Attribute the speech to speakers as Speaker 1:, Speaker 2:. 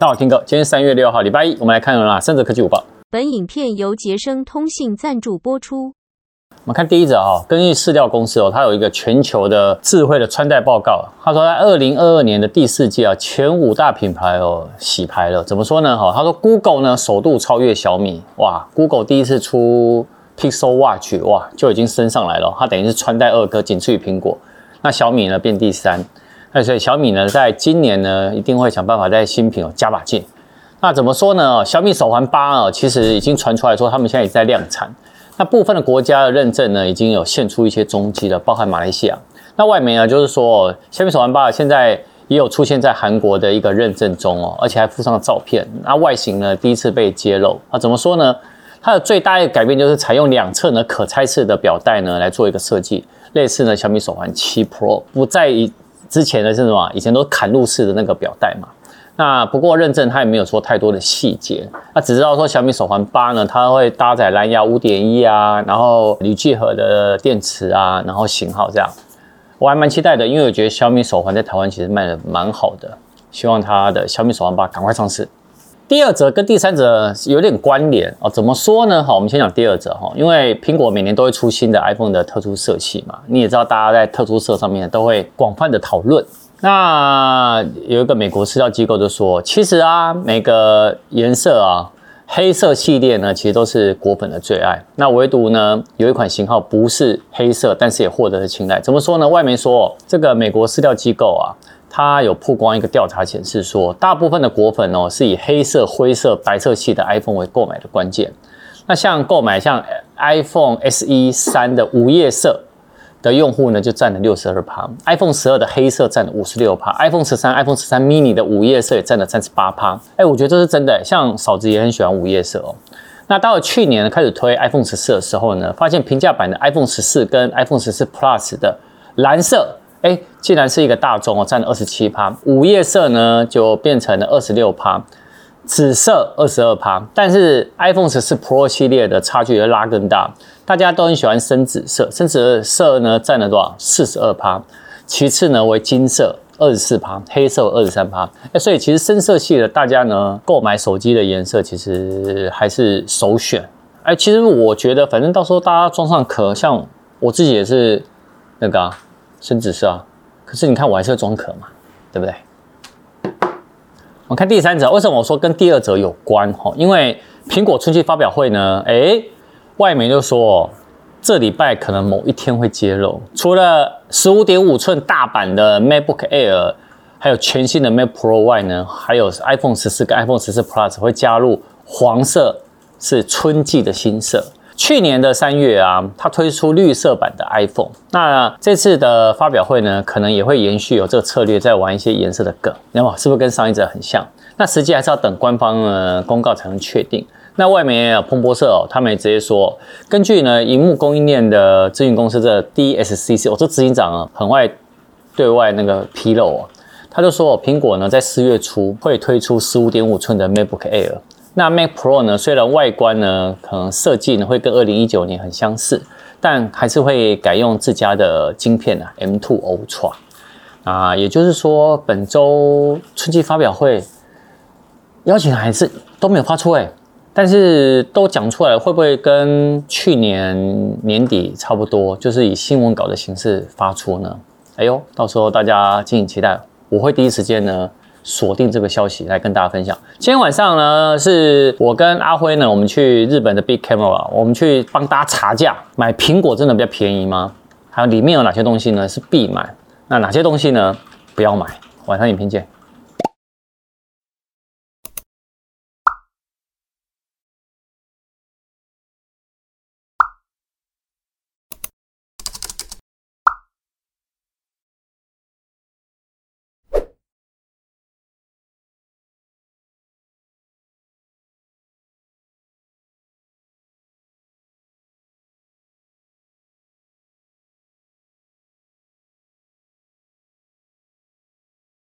Speaker 1: 大家好，听哥，今天三月六号，礼拜一，我们来看啊，三则科技午报。
Speaker 2: 本影片由杰生通信赞助播出。
Speaker 1: 我们看第一则啊，根据市调公司哦，它有一个全球的智慧的穿戴报告。他说，在二零二二年的第四季啊，前五大品牌哦洗牌了。怎么说呢？哈，他说 Google 呢首度超越小米，哇，Google 第一次出 Pixel Watch，哇，就已经升上来了。它等于是穿戴二哥，仅次于苹果。那小米呢变第三。那所以小米呢，在今年呢，一定会想办法在新品哦加把劲。那怎么说呢？小米手环八啊，其实已经传出来说，他们现在也在量产。那部分的国家的认证呢，已经有现出一些踪迹了，包含马来西亚。那外媒呢，就是说小米手环八现在也有出现在韩国的一个认证中哦，而且还附上了照片。那外形呢，第一次被揭露。啊，怎么说呢？它的最大的改变就是采用两侧呢可拆式的表带呢来做一个设计，类似呢小米手环七 Pro 不再以。之前的是什么？以前都砍入式的那个表带嘛。那不过认证它也没有说太多的细节，那只知道说小米手环八呢，它会搭载蓝牙五点一啊，然后铝聚合的电池啊，然后型号这样，我还蛮期待的，因为我觉得小米手环在台湾其实卖的蛮好的，希望它的小米手环八赶快上市。第二则跟第三则有点关联哦，怎么说呢？好，我们先讲第二则哈，因为苹果每年都会出新的 iPhone 的特殊色系嘛，你也知道，大家在特殊色上面都会广泛的讨论。那有一个美国私教机构就说，其实啊，每个颜色啊，黑色系列呢，其实都是果粉的最爱。那唯独呢，有一款型号不是黑色，但是也获得了青睐。怎么说呢？外媒说，这个美国私教机构啊。它有曝光一个调查显示说，大部分的果粉哦是以黑色、灰色、白色系的 iPhone 为购买的关键。那像购买像 iPhone SE 三的午夜色的用户呢，就占了六十二趴；iPhone 十二的黑色占了五十六趴；iPhone 十三、iPhone 十三 mini 的午夜色也占了三十八趴。哎，我觉得这是真的。像嫂子也很喜欢午夜色哦。那到了去年开始推 iPhone 十四的时候呢，发现平价版的 iPhone 十四跟 iPhone 十四 Plus 的蓝色。哎，既然是一个大众哦，占了二十七趴，午夜色呢就变成了二十六趴，紫色二十二趴，但是 iPhone 十四 Pro 系列的差距要拉更大，大家都很喜欢深紫色，深紫色呢占了多少？四十二趴，其次呢为金色二十四趴，黑色二十三趴，哎，所以其实深色系的大家呢购买手机的颜色其实还是首选，哎，其实我觉得反正到时候大家装上壳，像我自己也是那个、啊。深紫色啊，可是你看我还是会装壳嘛，对不对？我看第三者，为什么我说跟第二者有关？哈，因为苹果春季发表会呢，诶，外媒就说这礼拜可能某一天会揭露，除了十五点五寸大版的 MacBook Air，还有全新的 Mac Pro 外呢，还有 iPhone 十四跟 iPhone 十四 Plus 会加入黄色，是春季的新色。去年的三月啊，它推出绿色版的 iPhone。那这次的发表会呢，可能也会延续有这个策略，在玩一些颜色的梗。那么是不是跟上一则很像？那实际还是要等官方呢公告才能确定。那外媒也有彭博社哦，他们也直接说，根据呢荧幕供应链的咨询公司的 DSCC，我这执行长啊很外对外那个披露哦，他就说苹果呢在四月初会推出十五点五寸的 MacBook Air。那 Mac Pro 呢？虽然外观呢，可能设计呢会跟二零一九年很相似，但还是会改用自家的晶片啊，M2 Ultra。啊，也就是说，本周春季发表会邀请函是都没有发出诶，但是都讲出来，会不会跟去年年底差不多，就是以新闻稿的形式发出呢？哎呦，到时候大家敬请期待，我会第一时间呢。锁定这个消息来跟大家分享。今天晚上呢，是我跟阿辉呢，我们去日本的 Big Camera，我们去帮大家查价，买苹果真的比较便宜吗？还有里面有哪些东西呢？是必买，那哪些东西呢？不要买。晚上影片见。